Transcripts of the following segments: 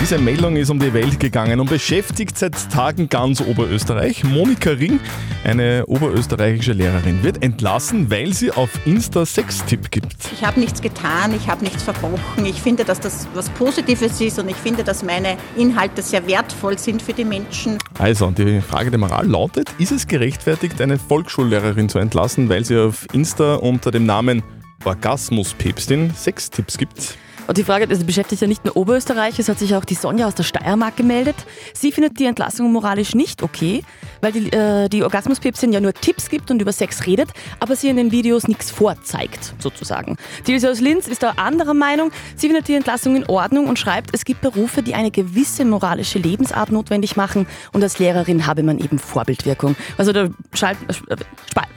Diese Meldung ist um die Welt gegangen und beschäftigt seit Tagen ganz Oberösterreich. Monika Ring, eine oberösterreichische Lehrerin, wird entlassen, weil sie auf Insta Sextipp gibt. Ich habe nichts getan, ich habe nichts verbrochen. Ich finde, dass das was Positives ist und ich finde, dass meine Inhalte sehr wertvoll sind für die Menschen. Also, die Frage der Moral lautet, ist es gerechtfertigt, eine Volksschullehrerin zu entlassen, weil sie auf Insta unter dem Namen Orgasmuspäpstin Sextipps gibt? Und die Frage das beschäftigt ja nicht nur Oberösterreich, es hat sich auch die Sonja aus der Steiermark gemeldet. Sie findet die Entlassung moralisch nicht okay, weil die, äh, die Orgasmuspäpstin ja nur Tipps gibt und über Sex redet, aber sie in den Videos nichts vorzeigt, sozusagen. Die Ilse aus Linz ist da anderer Meinung. Sie findet die Entlassung in Ordnung und schreibt, es gibt Berufe, die eine gewisse moralische Lebensart notwendig machen und als Lehrerin habe man eben Vorbildwirkung. Also da schalten, äh,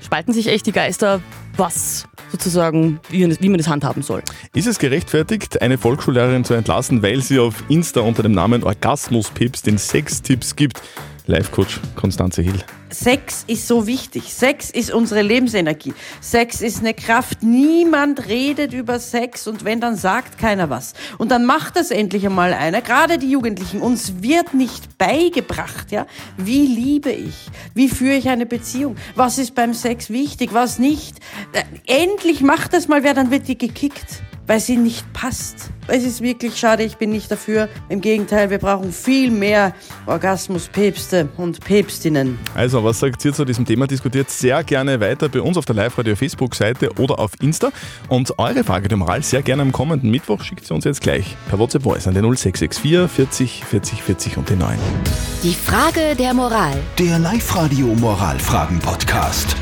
spalten sich echt die Geister, was sozusagen, wie, man das handhaben soll. Ist es gerechtfertigt, eine Volksschullehrerin zu entlassen, weil sie auf Insta unter dem Namen Orgasmuspips den Sextipps gibt? Live-Coach Konstanze Hill. Sex ist so wichtig. Sex ist unsere Lebensenergie. Sex ist eine Kraft. Niemand redet über Sex und wenn, dann sagt keiner was. Und dann macht das endlich einmal einer. Gerade die Jugendlichen. Uns wird nicht beigebracht, ja. Wie liebe ich? Wie führe ich eine Beziehung? Was ist beim Sex wichtig? Was nicht? Äh, endlich macht das mal wer, dann wird die gekickt weil sie nicht passt. Es ist wirklich schade, ich bin nicht dafür. Im Gegenteil, wir brauchen viel mehr Orgasmuspäpste und Päpstinnen. Also, was sagt ihr zu diesem Thema? Diskutiert sehr gerne weiter bei uns auf der Live-Radio-Facebook-Seite oder auf Insta. Und eure Frage der Moral sehr gerne am kommenden Mittwoch schickt sie uns jetzt gleich per WhatsApp Voice an den 0664 40 40 40 und den 9. Die Frage der Moral. Der Live-Radio Moralfragen-Podcast.